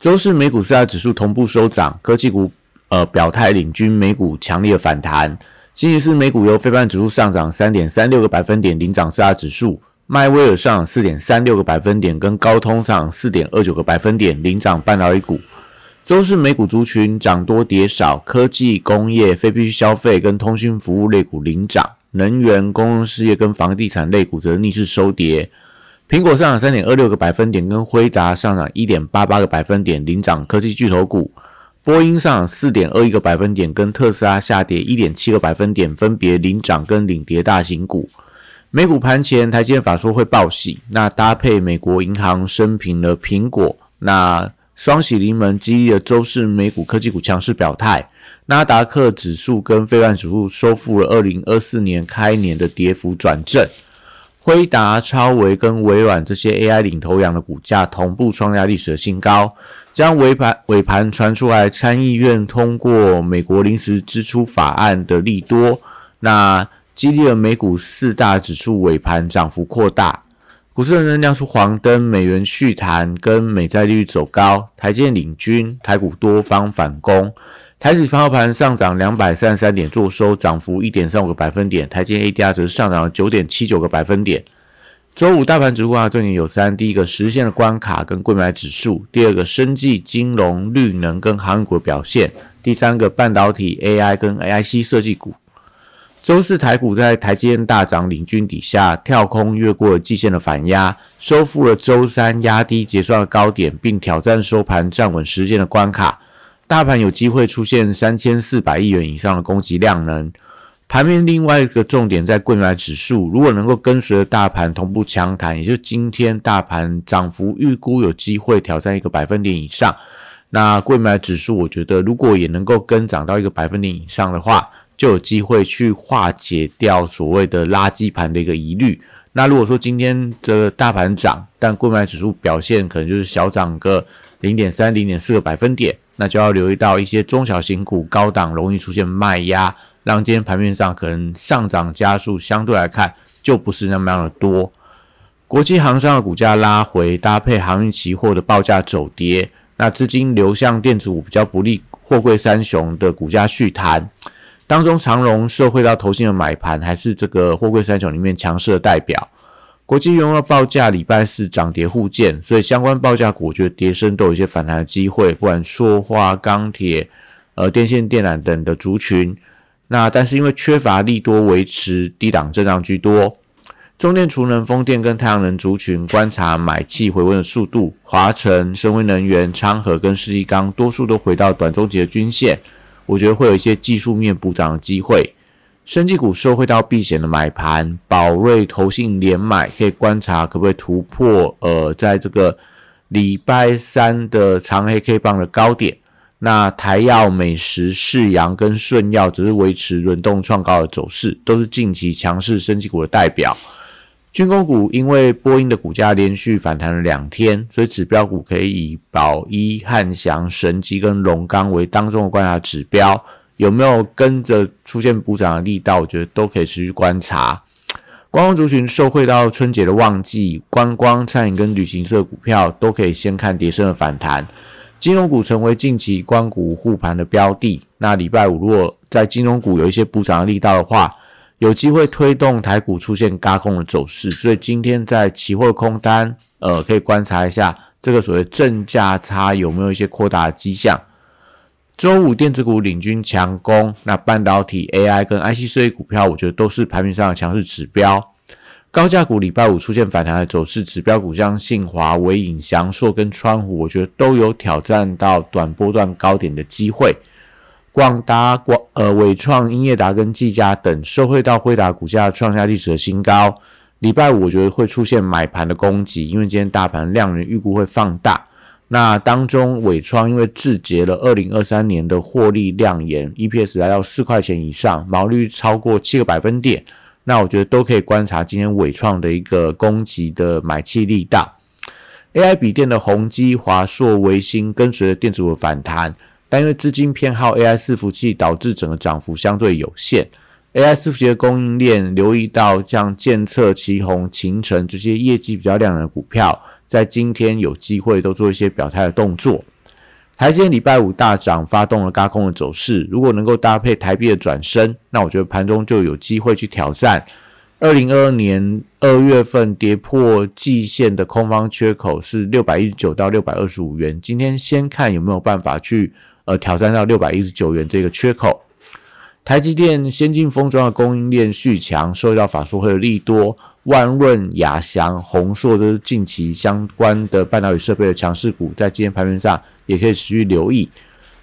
周四美股四大指数同步收涨，科技股呃表态领军美股强烈反弹。星期四美股由非半指数上涨三点三六个百分点领涨四大指数，迈威尔上涨四点三六个百分点，跟高通上涨四点二九个百分点领涨半导体股。周四美股族群涨多跌少，科技、工业、非必需消费跟通讯服务类股领涨，能源、公用事业跟房地产类股则逆势收跌。苹果上涨三点二六个百分点，跟辉达上涨一点八八个百分点领涨科技巨头股。波音上涨四点二一个百分点，跟特斯拉下跌一点七个百分点，分别领涨跟领跌大型股。美股盘前，台积电法说会报喜，那搭配美国银行升平了苹果，那双喜临门，激励了周四美股科技股强势表态。纳达克指数跟费曼指数收复了二零二四年开年的跌幅转正。辉达、超维跟微软这些 AI 领头羊的股价同步创下历史的新高。将尾盘尾盘传出来，参议院通过美国临时支出法案的利多，那激励了美股四大指数尾盘涨幅扩大。股市仍然亮出黄灯，美元续弹，跟美债利率走高，台建领军，台股多方反攻。台指盘后盘上涨两百三十三点，做收涨幅一点三五个百分点。台积 ADR 则是上涨了九点七九个百分点。周五大盘指数啊，重点有三：第一个实现的关卡跟购买指数；第二个生技、金融、绿能跟航运股的表现；第三个半导体、AI 跟 AIC 设计股。周四台股在台积电大涨领军底下，跳空越过了季线的反压，收复了周三压低结算的高点，并挑战收盘站稳时间的关卡。大盘有机会出现三千四百亿元以上的攻击量能。盘面另外一个重点在贵买指数，如果能够跟随着大盘同步强弹，也就是今天大盘涨幅预估有机会挑战一个百分点以上。那贵买指数，我觉得如果也能够跟涨到一个百分点以上的话，就有机会去化解掉所谓的垃圾盘的一个疑虑。那如果说今天这个大盘涨，但贵买指数表现可能就是小涨个零点三、零点四个百分点。那就要留意到一些中小型股高档容易出现卖压，让今天盘面上可能上涨加速，相对来看就不是那么样的多。国际航商的股价拉回，搭配航运期货的报价走跌，那资金流向电子股比较不利，货柜三雄的股价续弹。当中长荣受惠到投信的买盘，还是这个货柜三雄里面强势的代表。国际原油报价礼拜四涨跌互见，所以相关报价股我觉得跌升都有一些反弹的机会，不管塑化、钢铁、呃电线电缆等的族群。那但是因为缺乏利多，维持低档震荡居多。中电、储能、风电跟太阳能族群观察买气回温的速度，华晨、深威能源、昌河跟世纪钢多数都回到短中级的均线，我觉得会有一些技术面补涨的机会。生技股受惠到避险的买盘，宝瑞投信连买，可以观察可不可以突破呃，在这个礼拜三的长黑 K 棒的高点。那台药、美食、世阳跟顺药只是维持轮动创高的走势，都是近期强势生技股的代表。军工股因为波音的股价连续反弹了两天，所以指标股可以以宝一、汉翔、神机跟龙钢为当中的观察指标。有没有跟着出现补涨的力道？我觉得都可以持续观察。观光族群受惠到春节的旺季，观光、餐饮跟旅行社股票都可以先看跌升的反弹。金融股成为近期光股护盘的标的。那礼拜五如果在金融股有一些补涨的力道的话，有机会推动台股出现嘎空的走势。所以今天在期货空单，呃，可以观察一下这个所谓正价差有没有一些扩大的迹象。周五电子股领军强攻，那半导体、AI 跟 IC 设计股票，我觉得都是盘面上的强势指标。高价股礼拜五出现反弹的走势，指标股像信华、伟影、翔硕跟川湖，我觉得都有挑战到短波段高点的机会。广达、广呃伟创、英业达跟技嘉等，受惠到辉达股价创下历史的新高。礼拜五我觉得会出现买盘的攻击，因为今天大盘量能预估会放大。那当中伟创因为制结了二零二三年的获利亮眼，EPS 来到四块钱以上，毛利率超过七个百分点。那我觉得都可以观察今天伟创的一个攻击的买气力大。AI 笔电的宏基、华硕、微星跟随着电子股反弹，但因为资金偏好 AI 伺服器，导致整个涨幅相对有限。AI 伺服器的供应链留意到像建策、旗宏、秦城这些业绩比较亮眼的股票。在今天有机会都做一些表态的动作。台积礼拜五大涨，发动了高空的走势。如果能够搭配台币的转升，那我觉得盘中就有机会去挑战二零二二年二月份跌破季线的空方缺口是六百一十九到六百二十五元。今天先看有没有办法去呃挑战到六百一十九元这个缺口。台积电先进封装的供应链续强，受到法说会的利多。万润、亚翔、宏硕都是近期相关的半导体设备的强势股，在今天盘面上也可以持续留意。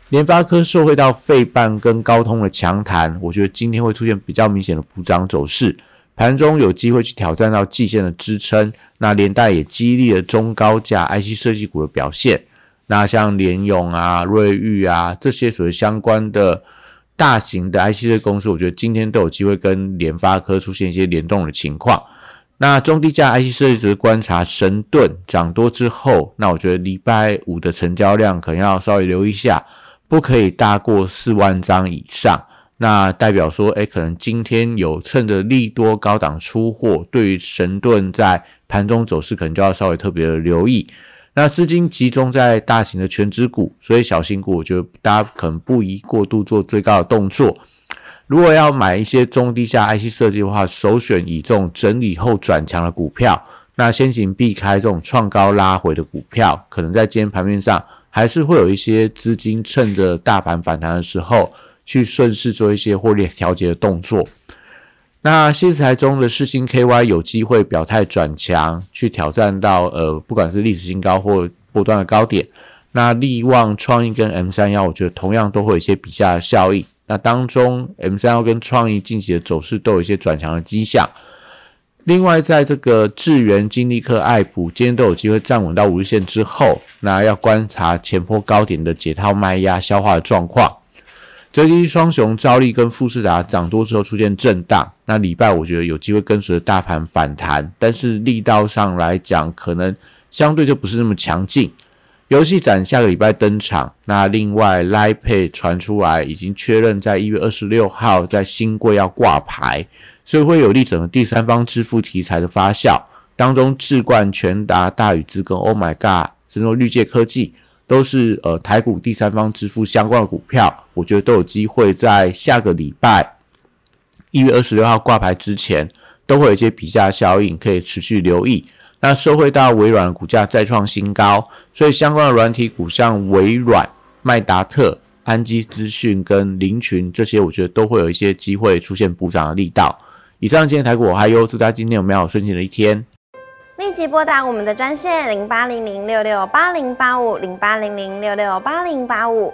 联发科受惠到费半跟高通的强弹，我觉得今天会出现比较明显的补涨走势，盘中有机会去挑战到季线的支撑。那连带也激励了中高价 IC 设计股的表现。那像联咏啊、瑞昱啊这些所谓相关的大型的 IC 的公司，我觉得今天都有机会跟联发科出现一些联动的情况。那中低价 IC 设计值观察神盾涨多之后，那我觉得礼拜五的成交量可能要稍微留意一下，不可以大过四万张以上。那代表说，哎，可能今天有趁着利多高档出货，对于神盾在盘中走势可能就要稍微特别的留意。那资金集中在大型的全值股，所以小型股我觉得大家可能不宜过度做最高的动作。如果要买一些中低价 IC 设计的话，首选以这种整理后转强的股票。那先行避开这种创高拉回的股票，可能在今天盘面上还是会有一些资金趁着大盘反弹的时候，去顺势做一些获利调节的动作。那新材中的世星 KY 有机会表态转强，去挑战到呃，不管是历史新高或波段的高点。那力旺创意跟 M 三幺，我觉得同样都会有一些比价的效应。那当中，M 三幺跟创意近期的走势都有一些转强的迹象。另外，在这个智源、金利科、爱普今天都有机会站稳到五日线之后，那要观察前坡高点的解套卖压消化的状况。这期双雄兆利跟富士达涨多之后出现震荡，那礼拜我觉得有机会跟随着大盘反弹，但是力道上来讲，可能相对就不是那么强劲。游戏展下个礼拜登场，那另外 Lipay 传出来已经确认在一月二十六号在新贵要挂牌，所以会有利整个第三方支付题材的发酵。当中智冠、全达、大宇资跟 Oh My God，甚至绿界科技都是呃台股第三方支付相关的股票，我觉得都有机会在下个礼拜一月二十六号挂牌之前，都会有一些比价效应，可以持续留意。那收回到微软股价再创新高，所以相关的软体股像微软、麦达特、安基资讯跟林群这些，我觉得都会有一些机会出现补涨的力道。以上今天台股，还有祝大家今天有美好顺心的一天。立即拨打我们的专线零八零零六六八零八五零八零零六六八零八五。